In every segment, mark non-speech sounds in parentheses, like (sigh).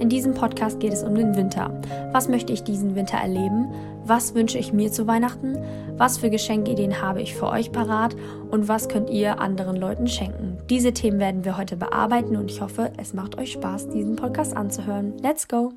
In diesem Podcast geht es um den Winter. Was möchte ich diesen Winter erleben? Was wünsche ich mir zu Weihnachten? Was für Geschenkideen habe ich für euch parat? Und was könnt ihr anderen Leuten schenken? Diese Themen werden wir heute bearbeiten und ich hoffe, es macht euch Spaß, diesen Podcast anzuhören. Let's go!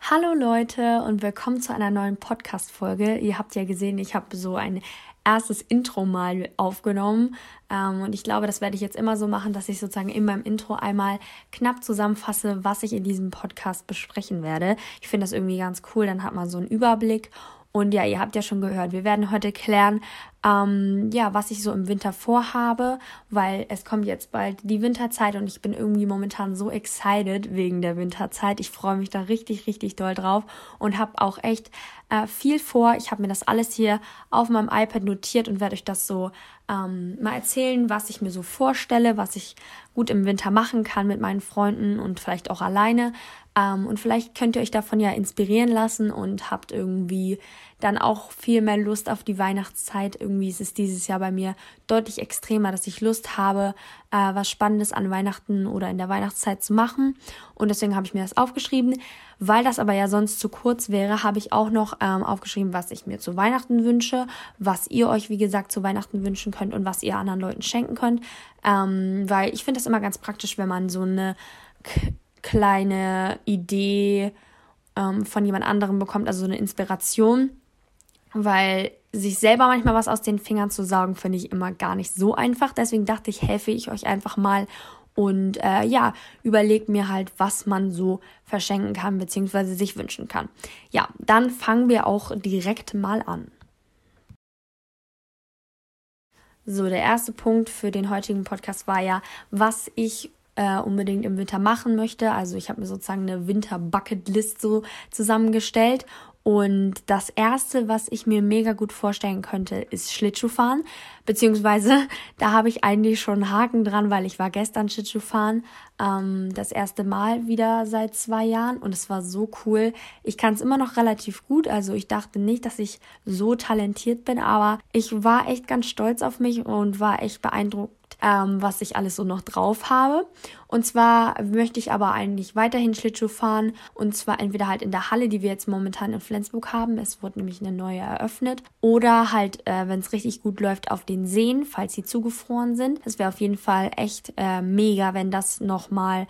Hallo Leute und willkommen zu einer neuen Podcast-Folge. Ihr habt ja gesehen, ich habe so ein erstes Intro mal aufgenommen. Ähm, und ich glaube, das werde ich jetzt immer so machen, dass ich sozusagen in meinem Intro einmal knapp zusammenfasse, was ich in diesem Podcast besprechen werde. Ich finde das irgendwie ganz cool, dann hat man so einen Überblick und ja, ihr habt ja schon gehört, wir werden heute klären, ähm, ja, was ich so im Winter vorhabe, weil es kommt jetzt bald die Winterzeit und ich bin irgendwie momentan so excited wegen der Winterzeit. Ich freue mich da richtig, richtig doll drauf und habe auch echt äh, viel vor. Ich habe mir das alles hier auf meinem iPad notiert und werde euch das so ähm, mal erzählen, was ich mir so vorstelle, was ich gut im Winter machen kann mit meinen Freunden und vielleicht auch alleine. Ähm, und vielleicht könnt ihr euch davon ja inspirieren lassen und habt irgendwie dann auch viel mehr Lust auf die Weihnachtszeit. Irgendwie ist es dieses Jahr bei mir deutlich extremer, dass ich Lust habe, äh, was Spannendes an Weihnachten oder in der Weihnachtszeit zu machen. Und deswegen habe ich mir das aufgeschrieben. Weil das aber ja sonst zu kurz wäre, habe ich auch noch ähm, aufgeschrieben, was ich mir zu Weihnachten wünsche, was ihr euch, wie gesagt, zu Weihnachten wünschen könnt und was ihr anderen Leuten schenken könnt. Ähm, weil ich finde das immer ganz praktisch, wenn man so eine kleine Idee ähm, von jemand anderem bekommt, also so eine Inspiration, weil sich selber manchmal was aus den Fingern zu saugen, finde ich immer gar nicht so einfach. Deswegen dachte ich, helfe ich euch einfach mal und äh, ja, überlegt mir halt, was man so verschenken kann, beziehungsweise sich wünschen kann. Ja, dann fangen wir auch direkt mal an. So, der erste Punkt für den heutigen Podcast war ja, was ich äh, unbedingt im Winter machen möchte. Also ich habe mir sozusagen eine Winter-Bucket-List so zusammengestellt. Und das erste, was ich mir mega gut vorstellen könnte, ist Schlittschuhfahren. Beziehungsweise (laughs) da habe ich eigentlich schon Haken dran, weil ich war gestern Schlittschuhfahren. Ähm, das erste Mal wieder seit zwei Jahren und es war so cool. Ich kann es immer noch relativ gut. Also ich dachte nicht, dass ich so talentiert bin, aber ich war echt ganz stolz auf mich und war echt beeindruckt ähm, was ich alles so noch drauf habe. Und zwar möchte ich aber eigentlich weiterhin Schlittschuh fahren und zwar entweder halt in der Halle, die wir jetzt momentan in Flensburg haben. Es wurde nämlich eine neue eröffnet. Oder halt, äh, wenn es richtig gut läuft, auf den Seen, falls sie zugefroren sind. Das wäre auf jeden Fall echt äh, mega, wenn das nochmal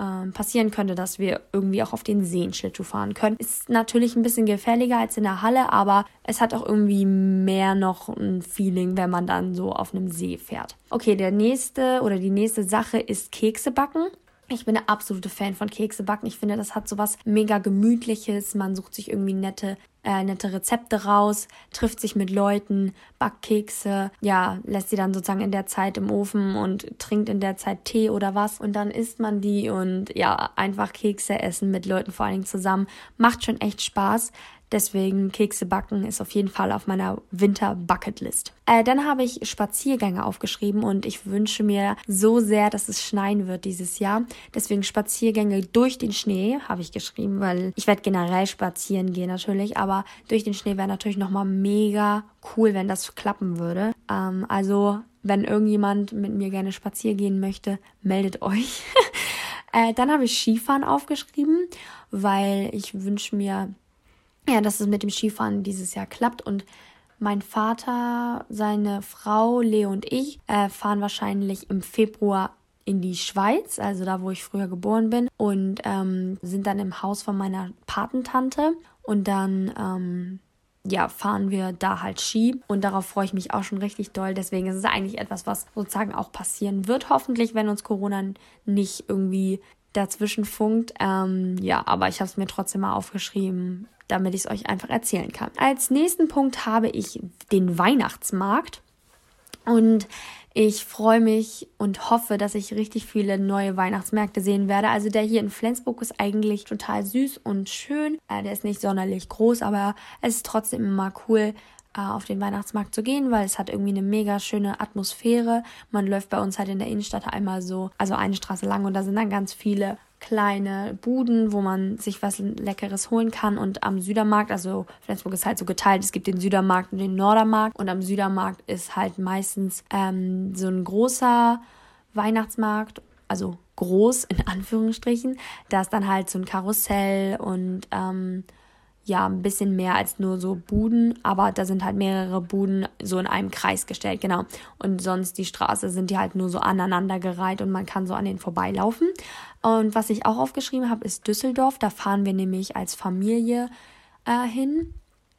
ähm, passieren könnte, dass wir irgendwie auch auf den Seen Schlittschuh fahren können. Ist natürlich ein bisschen gefährlicher als in der Halle, aber es hat auch irgendwie mehr noch ein Feeling, wenn man dann so auf einem See fährt. Okay, der nächste oder die nächste Sache ist Kekse backen. Ich bin eine absolute Fan von Kekse backen. Ich finde, das hat so was mega gemütliches. Man sucht sich irgendwie nette äh, nette Rezepte raus, trifft sich mit Leuten, backt Kekse, ja, lässt sie dann sozusagen in der Zeit im Ofen und trinkt in der Zeit Tee oder was und dann isst man die und ja, einfach Kekse essen mit Leuten vor allen Dingen zusammen. Macht schon echt Spaß. Deswegen Kekse backen ist auf jeden Fall auf meiner Winter-Bucketlist. Äh, dann habe ich Spaziergänge aufgeschrieben und ich wünsche mir so sehr, dass es schneien wird dieses Jahr. Deswegen Spaziergänge durch den Schnee habe ich geschrieben, weil ich werde generell spazieren gehen natürlich, aber durch den Schnee wäre natürlich nochmal mega cool, wenn das klappen würde. Ähm, also wenn irgendjemand mit mir gerne spazieren gehen möchte, meldet euch. (laughs) äh, dann habe ich Skifahren aufgeschrieben, weil ich wünsche mir ja, dass es mit dem Skifahren dieses Jahr klappt und mein Vater, seine Frau, Leo und ich äh, fahren wahrscheinlich im Februar in die Schweiz, also da, wo ich früher geboren bin, und ähm, sind dann im Haus von meiner Patentante. Und dann, ähm, ja, fahren wir da halt Ski. Und darauf freue ich mich auch schon richtig doll. Deswegen ist es eigentlich etwas, was sozusagen auch passieren wird, hoffentlich, wenn uns Corona nicht irgendwie dazwischen funkt. Ähm, ja, aber ich habe es mir trotzdem mal aufgeschrieben, damit ich es euch einfach erzählen kann. Als nächsten Punkt habe ich den Weihnachtsmarkt. Und ich freue mich und hoffe, dass ich richtig viele neue Weihnachtsmärkte sehen werde. Also der hier in Flensburg ist eigentlich total süß und schön. Äh, der ist nicht sonderlich groß, aber es ist trotzdem immer cool, äh, auf den Weihnachtsmarkt zu gehen, weil es hat irgendwie eine mega schöne Atmosphäre. Man läuft bei uns halt in der Innenstadt einmal so, also eine Straße lang und da sind dann ganz viele kleine Buden, wo man sich was Leckeres holen kann. Und am Südermarkt, also Flensburg ist halt so geteilt, es gibt den Südermarkt und den Nordermarkt. Und am Südermarkt ist halt meistens ähm, so ein großer Weihnachtsmarkt, also groß, in (laughs) Anführungsstrichen. Da ist dann halt so ein Karussell und ähm, ja, ein bisschen mehr als nur so Buden, aber da sind halt mehrere Buden so in einem Kreis gestellt, genau. Und sonst die Straße sind die halt nur so aneinandergereiht und man kann so an denen vorbeilaufen. Und was ich auch aufgeschrieben habe, ist Düsseldorf. Da fahren wir nämlich als Familie äh, hin.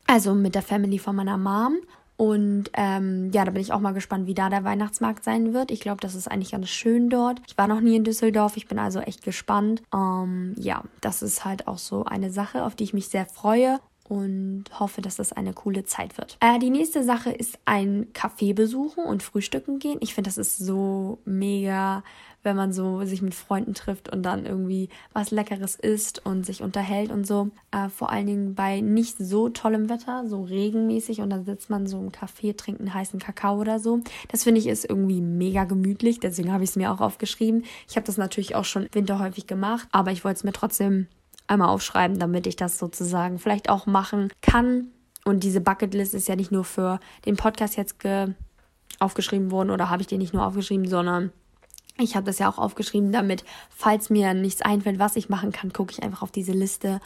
Also mit der Family von meiner Mom. Und ähm, ja, da bin ich auch mal gespannt, wie da der Weihnachtsmarkt sein wird. Ich glaube, das ist eigentlich ganz schön dort. Ich war noch nie in Düsseldorf, ich bin also echt gespannt. Ähm, ja, das ist halt auch so eine Sache, auf die ich mich sehr freue und hoffe, dass das eine coole Zeit wird. Äh, die nächste Sache ist ein Café besuchen und frühstücken gehen. Ich finde, das ist so mega wenn man so sich mit Freunden trifft und dann irgendwie was Leckeres isst und sich unterhält und so. Äh, vor allen Dingen bei nicht so tollem Wetter, so regenmäßig und dann sitzt man so im Café, trinkt einen heißen Kakao oder so. Das finde ich ist irgendwie mega gemütlich, deswegen habe ich es mir auch aufgeschrieben. Ich habe das natürlich auch schon Winter häufig gemacht, aber ich wollte es mir trotzdem einmal aufschreiben, damit ich das sozusagen vielleicht auch machen kann. Und diese Bucketlist ist ja nicht nur für den Podcast jetzt aufgeschrieben worden oder habe ich den nicht nur aufgeschrieben, sondern ich habe das ja auch aufgeschrieben, damit, falls mir nichts einfällt, was ich machen kann, gucke ich einfach auf diese Liste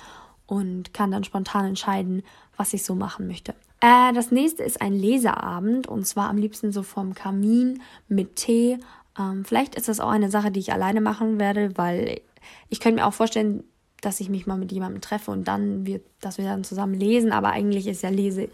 und kann dann spontan entscheiden, was ich so machen möchte. Äh, das nächste ist ein Leseabend und zwar am liebsten so vorm Kamin mit Tee. Ähm, vielleicht ist das auch eine Sache, die ich alleine machen werde, weil ich könnte mir auch vorstellen, dass ich mich mal mit jemandem treffe und dann wird, dass wir dann zusammen lesen. Aber eigentlich ist ja Lese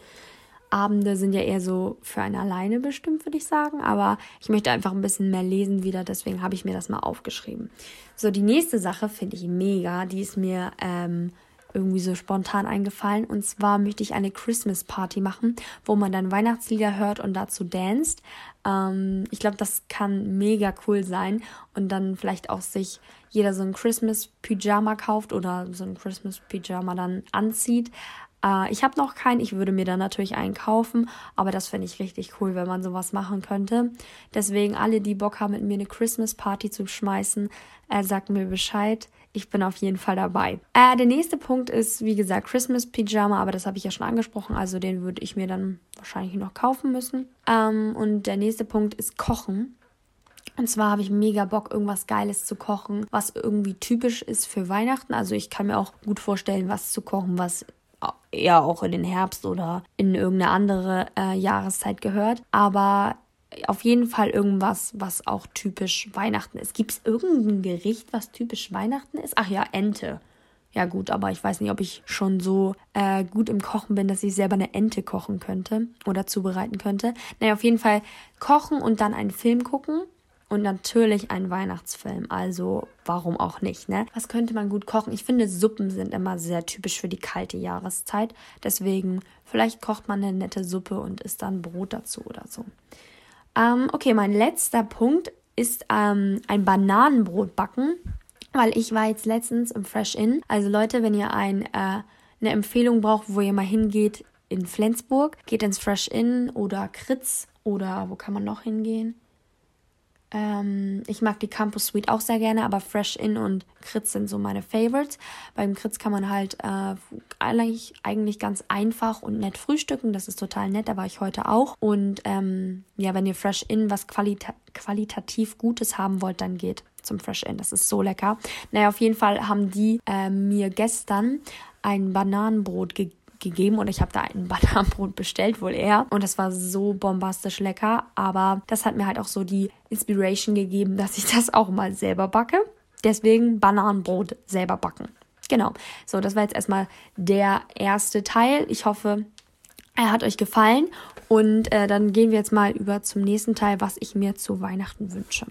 Abende sind ja eher so für einen alleine bestimmt, würde ich sagen. Aber ich möchte einfach ein bisschen mehr lesen wieder, deswegen habe ich mir das mal aufgeschrieben. So, die nächste Sache finde ich mega. Die ist mir ähm, irgendwie so spontan eingefallen. Und zwar möchte ich eine Christmas Party machen, wo man dann Weihnachtslieder hört und dazu danst. Ähm, ich glaube, das kann mega cool sein. Und dann vielleicht auch sich jeder so ein Christmas Pyjama kauft oder so ein Christmas Pyjama dann anzieht. Äh, ich habe noch keinen, ich würde mir dann natürlich einen kaufen, aber das fände ich richtig cool, wenn man sowas machen könnte. Deswegen alle, die Bock haben, mit mir eine Christmas Party zu schmeißen, äh, sagt mir Bescheid. Ich bin auf jeden Fall dabei. Äh, der nächste Punkt ist, wie gesagt, Christmas Pyjama, aber das habe ich ja schon angesprochen, also den würde ich mir dann wahrscheinlich noch kaufen müssen. Ähm, und der nächste Punkt ist Kochen. Und zwar habe ich mega Bock, irgendwas Geiles zu kochen, was irgendwie typisch ist für Weihnachten. Also ich kann mir auch gut vorstellen, was zu kochen, was eher auch in den Herbst oder in irgendeine andere äh, Jahreszeit gehört. Aber auf jeden Fall irgendwas, was auch typisch Weihnachten ist. Gibt es irgendein Gericht, was typisch Weihnachten ist? Ach ja, Ente. Ja gut, aber ich weiß nicht, ob ich schon so äh, gut im Kochen bin, dass ich selber eine Ente kochen könnte oder zubereiten könnte. Naja, auf jeden Fall kochen und dann einen Film gucken und natürlich ein Weihnachtsfilm. Also warum auch nicht, ne? Was könnte man gut kochen? Ich finde, Suppen sind immer sehr typisch für die kalte Jahreszeit. Deswegen, vielleicht kocht man eine nette Suppe und isst dann Brot dazu oder so. Ähm, okay, mein letzter Punkt ist ähm, ein Bananenbrot backen. Weil ich war jetzt letztens im Fresh Inn. Also Leute, wenn ihr ein, äh, eine Empfehlung braucht, wo ihr mal hingeht in Flensburg, geht ins Fresh Inn oder Kritz oder wo kann man noch hingehen? Ähm, ich mag die Campus Suite auch sehr gerne, aber Fresh In und Kritz sind so meine Favorites. Beim Kritz kann man halt äh, eigentlich, eigentlich ganz einfach und nett frühstücken. Das ist total nett, da war ich heute auch. Und ähm, ja, wenn ihr Fresh In was qualita qualitativ Gutes haben wollt, dann geht zum Fresh In. Das ist so lecker. Naja, auf jeden Fall haben die äh, mir gestern ein Bananenbrot gegeben gegeben und ich habe da ein Bananenbrot bestellt, wohl eher. Und das war so bombastisch lecker. Aber das hat mir halt auch so die Inspiration gegeben, dass ich das auch mal selber backe. Deswegen Bananenbrot selber backen. Genau. So, das war jetzt erstmal der erste Teil. Ich hoffe, er hat euch gefallen. Und äh, dann gehen wir jetzt mal über zum nächsten Teil, was ich mir zu Weihnachten wünsche.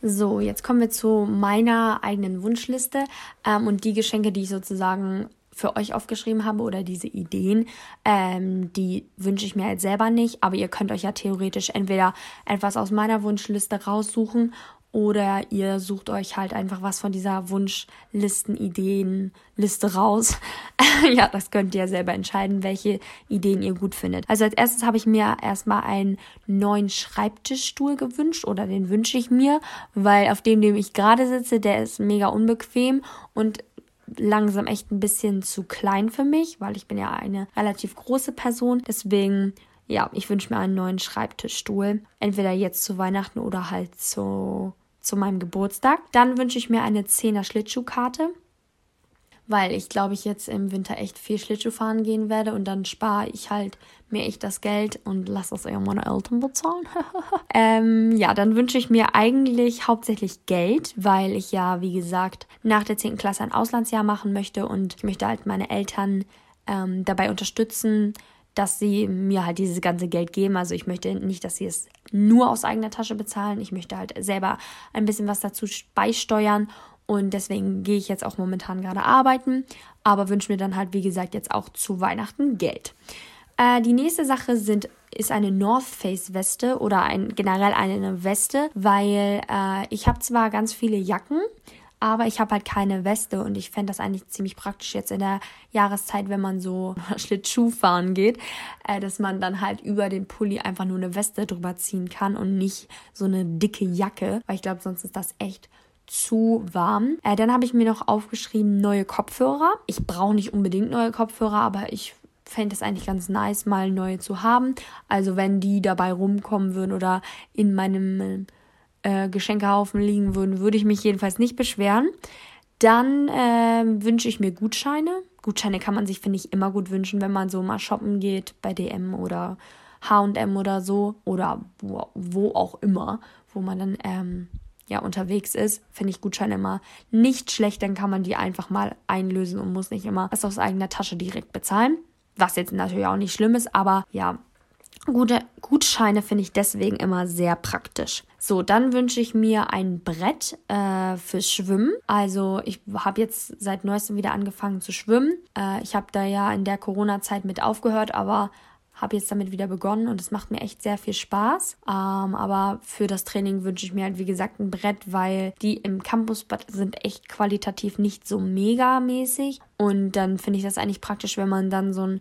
So, jetzt kommen wir zu meiner eigenen Wunschliste ähm, und die Geschenke, die ich sozusagen für euch aufgeschrieben habe oder diese Ideen, ähm, die wünsche ich mir halt selber nicht, aber ihr könnt euch ja theoretisch entweder etwas aus meiner Wunschliste raussuchen oder ihr sucht euch halt einfach was von dieser Wunschlisten, Ideenliste raus. (laughs) ja, das könnt ihr selber entscheiden, welche Ideen ihr gut findet. Also als erstes habe ich mir erstmal einen neuen Schreibtischstuhl gewünscht oder den wünsche ich mir, weil auf dem, dem ich gerade sitze, der ist mega unbequem und langsam echt ein bisschen zu klein für mich, weil ich bin ja eine relativ große Person. Deswegen, ja, ich wünsche mir einen neuen Schreibtischstuhl. Entweder jetzt zu Weihnachten oder halt zu zu meinem Geburtstag. Dann wünsche ich mir eine 10er Schlittschuhkarte weil ich glaube, ich jetzt im Winter echt viel Schlittschuh fahren gehen werde und dann spare ich halt mir echt das Geld und lasse das eher meine Eltern bezahlen. (laughs) ähm, ja, dann wünsche ich mir eigentlich hauptsächlich Geld, weil ich ja, wie gesagt, nach der 10. Klasse ein Auslandsjahr machen möchte und ich möchte halt meine Eltern ähm, dabei unterstützen, dass sie mir halt dieses ganze Geld geben. Also ich möchte nicht, dass sie es nur aus eigener Tasche bezahlen. Ich möchte halt selber ein bisschen was dazu beisteuern und deswegen gehe ich jetzt auch momentan gerade arbeiten, aber wünsche mir dann halt, wie gesagt, jetzt auch zu Weihnachten Geld. Äh, die nächste Sache sind, ist eine North Face Weste oder ein, generell eine Weste, weil äh, ich habe zwar ganz viele Jacken, aber ich habe halt keine Weste und ich fände das eigentlich ziemlich praktisch jetzt in der Jahreszeit, wenn man so (laughs) Schlittschuh fahren geht, äh, dass man dann halt über den Pulli einfach nur eine Weste drüber ziehen kann und nicht so eine dicke Jacke, weil ich glaube, sonst ist das echt zu warm. Äh, dann habe ich mir noch aufgeschrieben neue Kopfhörer. Ich brauche nicht unbedingt neue Kopfhörer, aber ich fände es eigentlich ganz nice, mal neue zu haben. Also wenn die dabei rumkommen würden oder in meinem äh, Geschenkehaufen liegen würden, würde ich mich jedenfalls nicht beschweren. Dann äh, wünsche ich mir Gutscheine. Gutscheine kann man sich, finde ich, immer gut wünschen, wenn man so mal shoppen geht bei DM oder HM oder so oder wo, wo auch immer, wo man dann ähm, ja unterwegs ist, finde ich Gutscheine immer nicht schlecht, dann kann man die einfach mal einlösen und muss nicht immer das aus eigener Tasche direkt bezahlen. Was jetzt natürlich auch nicht schlimm ist, aber ja, gute Gutscheine finde ich deswegen immer sehr praktisch. So, dann wünsche ich mir ein Brett äh, fürs Schwimmen. Also ich habe jetzt seit neuestem wieder angefangen zu schwimmen. Äh, ich habe da ja in der Corona-Zeit mit aufgehört, aber habe jetzt damit wieder begonnen und es macht mir echt sehr viel Spaß. Ähm, aber für das Training wünsche ich mir halt, wie gesagt, ein Brett, weil die im Campusbad sind echt qualitativ nicht so mega mäßig. Und dann finde ich das eigentlich praktisch, wenn man dann so ein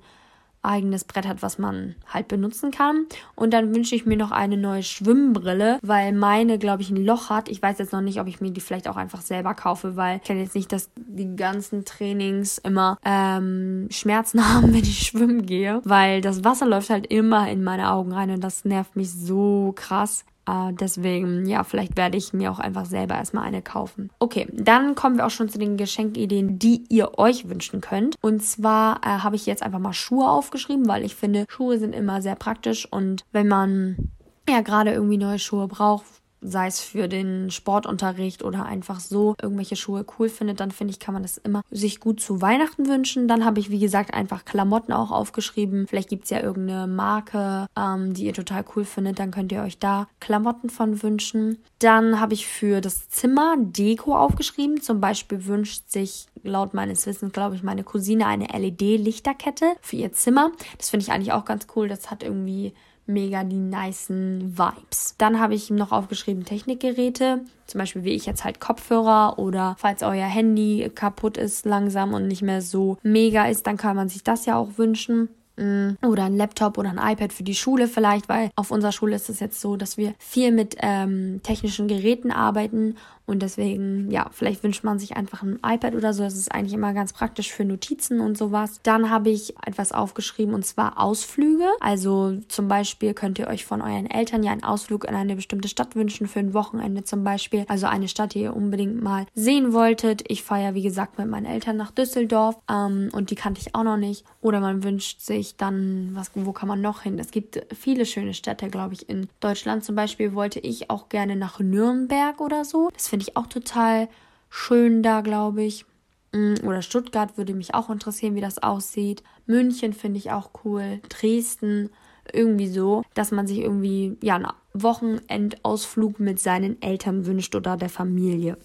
eigenes Brett hat, was man halt benutzen kann. Und dann wünsche ich mir noch eine neue Schwimmbrille, weil meine, glaube ich, ein Loch hat. Ich weiß jetzt noch nicht, ob ich mir die vielleicht auch einfach selber kaufe, weil ich kenne jetzt nicht, dass die ganzen Trainings immer ähm, Schmerzen (laughs) haben, wenn ich schwimmen gehe, weil das Wasser läuft halt immer in meine Augen rein und das nervt mich so krass. Uh, deswegen, ja, vielleicht werde ich mir auch einfach selber erstmal eine kaufen. Okay, dann kommen wir auch schon zu den Geschenkideen, die ihr euch wünschen könnt. Und zwar äh, habe ich jetzt einfach mal Schuhe aufgeschrieben, weil ich finde, Schuhe sind immer sehr praktisch und wenn man ja gerade irgendwie neue Schuhe braucht, sei es für den Sportunterricht oder einfach so irgendwelche Schuhe cool findet, dann finde ich, kann man das immer sich gut zu Weihnachten wünschen. Dann habe ich, wie gesagt, einfach Klamotten auch aufgeschrieben. Vielleicht gibt es ja irgendeine Marke, ähm, die ihr total cool findet, dann könnt ihr euch da Klamotten von wünschen. Dann habe ich für das Zimmer Deko aufgeschrieben. Zum Beispiel wünscht sich laut meines Wissens, glaube ich, meine Cousine eine LED-Lichterkette für ihr Zimmer. Das finde ich eigentlich auch ganz cool. Das hat irgendwie mega die nicen Vibes. Dann habe ich noch aufgeschrieben Technikgeräte, zum Beispiel wie ich jetzt halt Kopfhörer oder falls euer Handy kaputt ist langsam und nicht mehr so mega ist, dann kann man sich das ja auch wünschen. Mm, oder ein Laptop oder ein iPad für die Schule vielleicht, weil auf unserer Schule ist es jetzt so, dass wir viel mit ähm, technischen Geräten arbeiten und deswegen, ja, vielleicht wünscht man sich einfach ein iPad oder so. Das ist eigentlich immer ganz praktisch für Notizen und sowas. Dann habe ich etwas aufgeschrieben und zwar Ausflüge. Also zum Beispiel könnt ihr euch von euren Eltern ja einen Ausflug in eine bestimmte Stadt wünschen, für ein Wochenende zum Beispiel. Also eine Stadt, die ihr unbedingt mal sehen wolltet. Ich fahre ja, wie gesagt, mit meinen Eltern nach Düsseldorf ähm, und die kannte ich auch noch nicht. Oder man wünscht sich dann, was, wo kann man noch hin? Es gibt viele schöne Städte, glaube ich, in Deutschland. Zum Beispiel wollte ich auch gerne nach Nürnberg oder so. Das finde ich auch total schön da, glaube ich. Mm, oder Stuttgart würde mich auch interessieren, wie das aussieht. München finde ich auch cool. Dresden, irgendwie so, dass man sich irgendwie ja einen Wochenendausflug mit seinen Eltern wünscht oder der Familie.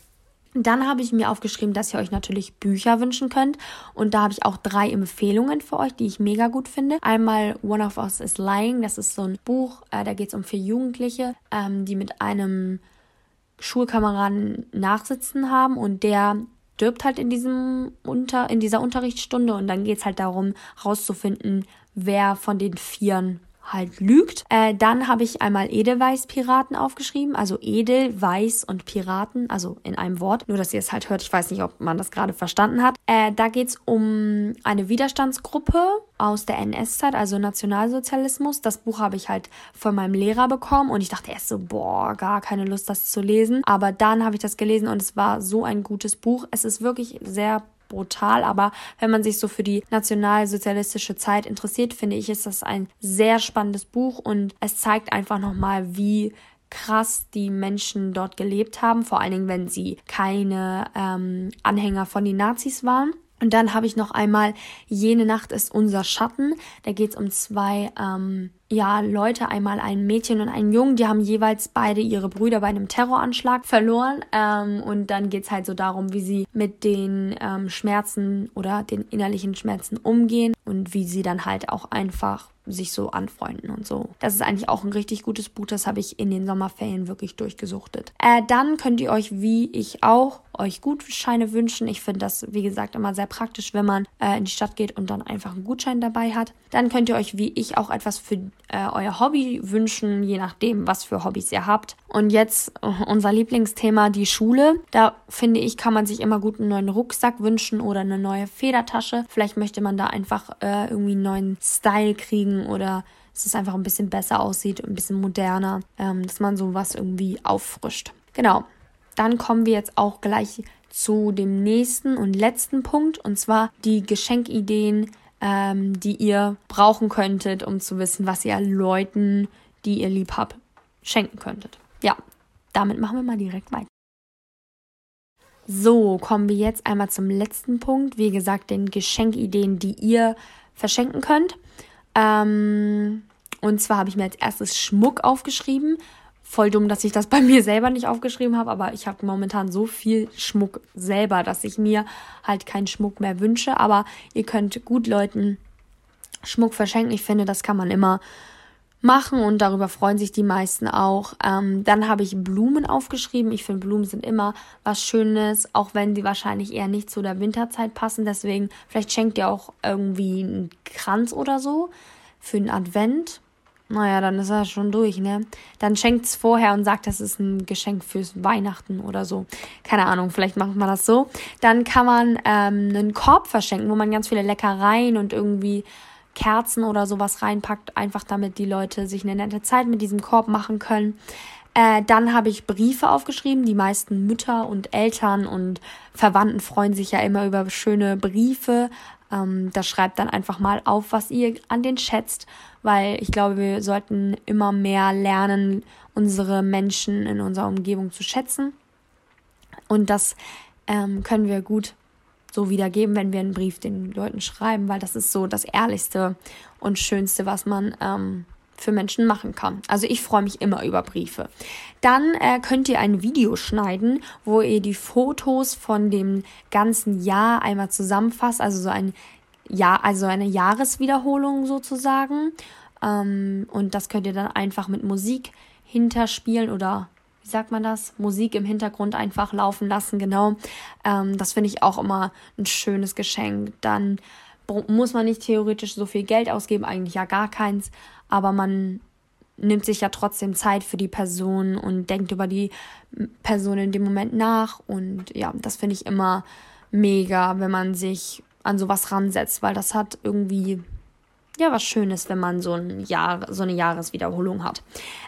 Dann habe ich mir aufgeschrieben, dass ihr euch natürlich Bücher wünschen könnt. Und da habe ich auch drei Empfehlungen für euch, die ich mega gut finde. Einmal One of Us is Lying. Das ist so ein Buch, äh, da geht es um vier Jugendliche, ähm, die mit einem Schulkameraden nachsitzen haben und der stirbt halt in diesem Unter, in dieser Unterrichtsstunde und dann geht es halt darum, rauszufinden, wer von den Vieren halt lügt. Äh, dann habe ich einmal Edelweiß-Piraten aufgeschrieben, also Edelweiß und Piraten, also in einem Wort. Nur, dass ihr es halt hört, ich weiß nicht, ob man das gerade verstanden hat. Äh, da geht es um eine Widerstandsgruppe aus der NS-Zeit, also Nationalsozialismus. Das Buch habe ich halt von meinem Lehrer bekommen und ich dachte erst so, boah, gar keine Lust, das zu lesen. Aber dann habe ich das gelesen und es war so ein gutes Buch. Es ist wirklich sehr brutal, aber wenn man sich so für die nationalsozialistische Zeit interessiert, finde ich, ist das ein sehr spannendes Buch und es zeigt einfach nochmal, wie krass die Menschen dort gelebt haben, vor allen Dingen, wenn sie keine ähm, Anhänger von den Nazis waren. Und dann habe ich noch einmal Jene Nacht ist unser Schatten. Da geht es um zwei ähm, ja, Leute, einmal ein Mädchen und einen Jungen, die haben jeweils beide ihre Brüder bei einem Terroranschlag verloren. Ähm, und dann geht es halt so darum, wie sie mit den ähm, Schmerzen oder den innerlichen Schmerzen umgehen und wie sie dann halt auch einfach sich so anfreunden und so. Das ist eigentlich auch ein richtig gutes Buch, das habe ich in den Sommerferien wirklich durchgesuchtet. Äh, dann könnt ihr euch, wie ich auch, euch Gutscheine wünschen. Ich finde das, wie gesagt, immer sehr praktisch, wenn man äh, in die Stadt geht und dann einfach einen Gutschein dabei hat. Dann könnt ihr euch, wie ich, auch etwas für äh, euer Hobby wünschen, je nachdem, was für Hobbys ihr habt. Und jetzt uh, unser Lieblingsthema, die Schule. Da finde ich, kann man sich immer gut einen neuen Rucksack wünschen oder eine neue Federtasche. Vielleicht möchte man da einfach äh, irgendwie einen neuen Style kriegen oder dass es einfach ein bisschen besser aussieht, ein bisschen moderner, ähm, dass man sowas irgendwie auffrischt. Genau. Dann kommen wir jetzt auch gleich zu dem nächsten und letzten Punkt und zwar die Geschenkideen ähm, die ihr brauchen könntet, um zu wissen, was ihr Leuten, die ihr lieb habt, schenken könntet. Ja, damit machen wir mal direkt weiter. So, kommen wir jetzt einmal zum letzten Punkt. Wie gesagt, den Geschenkideen, die ihr verschenken könnt. Ähm, und zwar habe ich mir als erstes Schmuck aufgeschrieben voll dumm, dass ich das (laughs) bei mir selber nicht aufgeschrieben habe, aber ich habe momentan so viel Schmuck selber, dass ich mir halt keinen Schmuck mehr wünsche. Aber ihr könnt gut Leuten Schmuck verschenken. Ich finde, das kann man immer machen und darüber freuen sich die meisten auch. Ähm, dann habe ich Blumen aufgeschrieben. Ich finde, Blumen sind immer was Schönes, auch wenn sie wahrscheinlich eher nicht zu der Winterzeit passen. Deswegen, vielleicht schenkt ihr auch irgendwie einen Kranz oder so für den Advent naja, dann ist er schon durch, ne? Dann schenkt es vorher und sagt, das ist ein Geschenk fürs Weihnachten oder so. Keine Ahnung, vielleicht macht man das so. Dann kann man ähm, einen Korb verschenken, wo man ganz viele Leckereien und irgendwie Kerzen oder sowas reinpackt, einfach damit die Leute sich eine nette Zeit mit diesem Korb machen können. Äh, dann habe ich Briefe aufgeschrieben. Die meisten Mütter und Eltern und Verwandten freuen sich ja immer über schöne Briefe. Ähm, da schreibt dann einfach mal auf, was ihr an den schätzt, weil ich glaube, wir sollten immer mehr lernen, unsere Menschen in unserer Umgebung zu schätzen. Und das ähm, können wir gut so wiedergeben, wenn wir einen Brief den Leuten schreiben, weil das ist so das Ehrlichste und Schönste, was man ähm, für Menschen machen kann. Also ich freue mich immer über Briefe. Dann äh, könnt ihr ein Video schneiden, wo ihr die Fotos von dem ganzen Jahr einmal zusammenfasst, also so ein Jahr, also eine Jahreswiederholung sozusagen. Ähm, und das könnt ihr dann einfach mit Musik hinterspielen oder wie sagt man das? Musik im Hintergrund einfach laufen lassen, genau. Ähm, das finde ich auch immer ein schönes Geschenk. Dann muss man nicht theoretisch so viel Geld ausgeben, eigentlich ja gar keins, aber man nimmt sich ja trotzdem Zeit für die Person und denkt über die Person in dem Moment nach und ja, das finde ich immer mega, wenn man sich an sowas ransetzt, weil das hat irgendwie ja was Schönes, wenn man so ein Jahr, so eine Jahreswiederholung hat.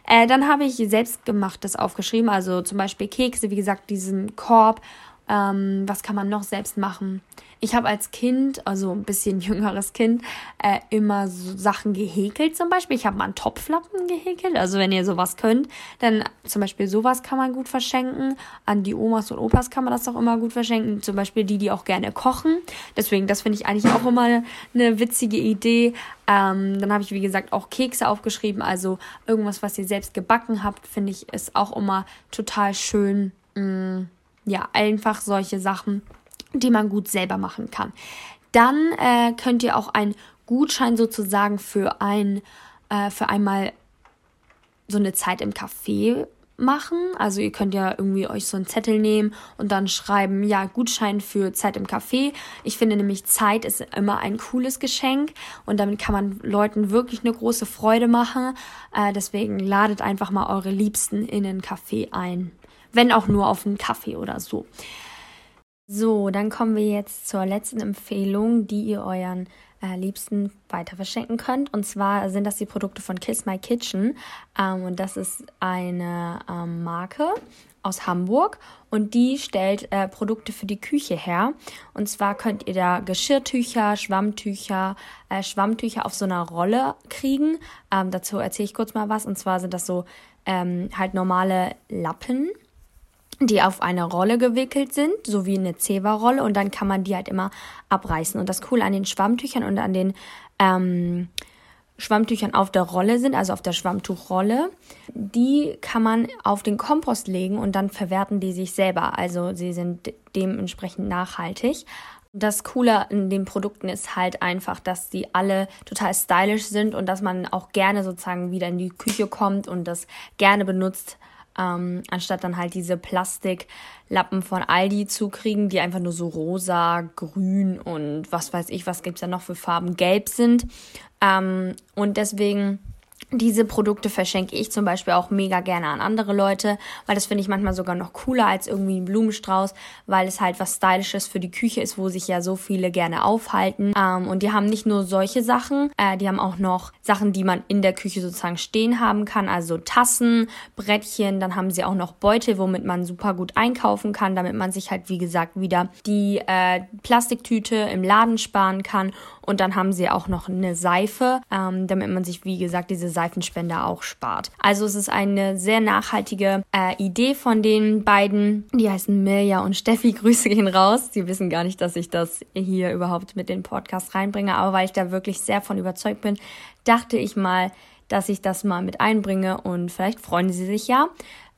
Äh, dann habe ich selbstgemachtes aufgeschrieben, also zum Beispiel Kekse, wie gesagt, diesen Korb. Ähm, was kann man noch selbst machen? Ich habe als Kind, also ein bisschen (laughs) jüngeres Kind, äh, immer so Sachen gehäkelt zum Beispiel. Ich habe mal einen Topflappen gehäkelt. Also wenn ihr sowas könnt, dann zum Beispiel sowas kann man gut verschenken. An die Omas und Opas kann man das auch immer gut verschenken. Zum Beispiel die, die auch gerne kochen. Deswegen, das finde ich eigentlich auch immer eine, eine witzige Idee. Ähm, dann habe ich, wie gesagt, auch Kekse aufgeschrieben. Also irgendwas, was ihr selbst gebacken habt, finde ich, ist auch immer total schön. Mm, ja, einfach solche Sachen die man gut selber machen kann. Dann äh, könnt ihr auch einen Gutschein sozusagen für ein äh, für einmal so eine Zeit im Café machen. Also ihr könnt ja irgendwie euch so einen Zettel nehmen und dann schreiben, ja, Gutschein für Zeit im Café. Ich finde nämlich Zeit ist immer ein cooles Geschenk und damit kann man Leuten wirklich eine große Freude machen. Äh, deswegen ladet einfach mal eure Liebsten in einen Café ein. Wenn auch nur auf einen Kaffee oder so. So, dann kommen wir jetzt zur letzten Empfehlung, die ihr euren äh, Liebsten weiter verschenken könnt. Und zwar sind das die Produkte von Kiss My Kitchen. Ähm, und das ist eine ähm, Marke aus Hamburg und die stellt äh, Produkte für die Küche her. Und zwar könnt ihr da Geschirrtücher, Schwammtücher, äh, Schwammtücher auf so einer Rolle kriegen. Ähm, dazu erzähle ich kurz mal was. Und zwar sind das so ähm, halt normale Lappen die auf eine Rolle gewickelt sind, so wie eine Zewa-Rolle und dann kann man die halt immer abreißen. Und das Coole an den Schwammtüchern und an den ähm, Schwammtüchern auf der Rolle sind, also auf der Schwammtuchrolle, die kann man auf den Kompost legen und dann verwerten die sich selber. Also sie sind dementsprechend nachhaltig. Das Coole in den Produkten ist halt einfach, dass die alle total stylisch sind und dass man auch gerne sozusagen wieder in die Küche kommt und das gerne benutzt ähm, anstatt dann halt diese Plastiklappen von Aldi zu kriegen, die einfach nur so rosa, grün und was weiß ich, was gibt's da noch für Farben, gelb sind. Ähm, und deswegen diese Produkte verschenke ich zum Beispiel auch mega gerne an andere Leute, weil das finde ich manchmal sogar noch cooler als irgendwie ein Blumenstrauß, weil es halt was Stylisches für die Küche ist, wo sich ja so viele gerne aufhalten. Ähm, und die haben nicht nur solche Sachen, äh, die haben auch noch Sachen, die man in der Küche sozusagen stehen haben kann, also Tassen, Brettchen, dann haben sie auch noch Beutel, womit man super gut einkaufen kann, damit man sich halt, wie gesagt, wieder die äh, Plastiktüte im Laden sparen kann. Und dann haben sie auch noch eine Seife, ähm, damit man sich, wie gesagt, diese Seifenspender auch spart. Also es ist eine sehr nachhaltige äh, Idee von den beiden. Die heißen Mirja und Steffi. (laughs) Grüße gehen raus. Sie wissen gar nicht, dass ich das hier überhaupt mit den Podcast reinbringe, aber weil ich da wirklich sehr von überzeugt bin, dachte ich mal, dass ich das mal mit einbringe und vielleicht freuen sie sich ja.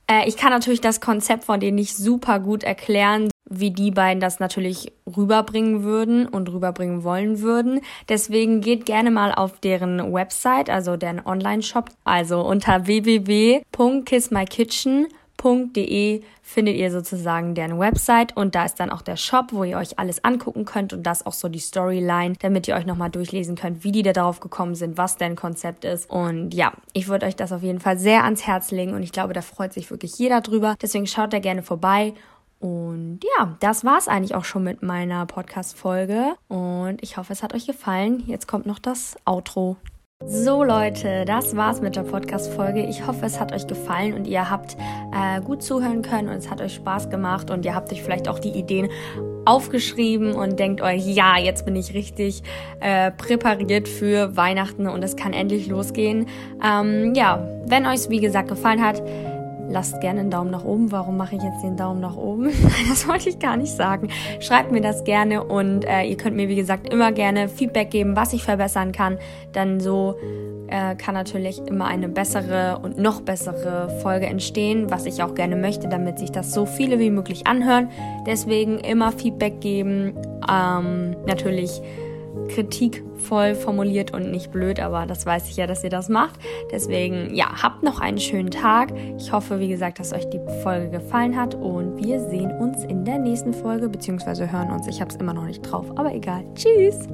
Äh, ich kann natürlich das Konzept von denen nicht super gut erklären, wie die beiden das natürlich rüberbringen würden und rüberbringen wollen würden. Deswegen geht gerne mal auf deren Website, also deren Online-Shop, also unter www.kissmykitchen.de findet ihr sozusagen deren Website und da ist dann auch der Shop, wo ihr euch alles angucken könnt und das auch so die Storyline, damit ihr euch nochmal durchlesen könnt, wie die da drauf gekommen sind, was deren Konzept ist. Und ja, ich würde euch das auf jeden Fall sehr ans Herz legen und ich glaube, da freut sich wirklich jeder drüber. Deswegen schaut da gerne vorbei und ja, das war's eigentlich auch schon mit meiner Podcast-Folge. Und ich hoffe, es hat euch gefallen. Jetzt kommt noch das Outro. So Leute, das war's mit der Podcast-Folge. Ich hoffe, es hat euch gefallen und ihr habt äh, gut zuhören können und es hat euch Spaß gemacht und ihr habt euch vielleicht auch die Ideen aufgeschrieben und denkt euch, ja, jetzt bin ich richtig äh, präpariert für Weihnachten und es kann endlich losgehen. Ähm, ja, wenn euch wie gesagt gefallen hat, Lasst gerne einen Daumen nach oben. Warum mache ich jetzt den Daumen nach oben? (laughs) das wollte ich gar nicht sagen. Schreibt mir das gerne und äh, ihr könnt mir, wie gesagt, immer gerne Feedback geben, was ich verbessern kann. Dann so äh, kann natürlich immer eine bessere und noch bessere Folge entstehen, was ich auch gerne möchte, damit sich das so viele wie möglich anhören. Deswegen immer Feedback geben. Ähm, natürlich kritikvoll formuliert und nicht blöd, aber das weiß ich ja, dass ihr das macht. Deswegen, ja, habt noch einen schönen Tag. Ich hoffe, wie gesagt, dass euch die Folge gefallen hat und wir sehen uns in der nächsten Folge, beziehungsweise hören uns. Ich habe es immer noch nicht drauf, aber egal. Tschüss!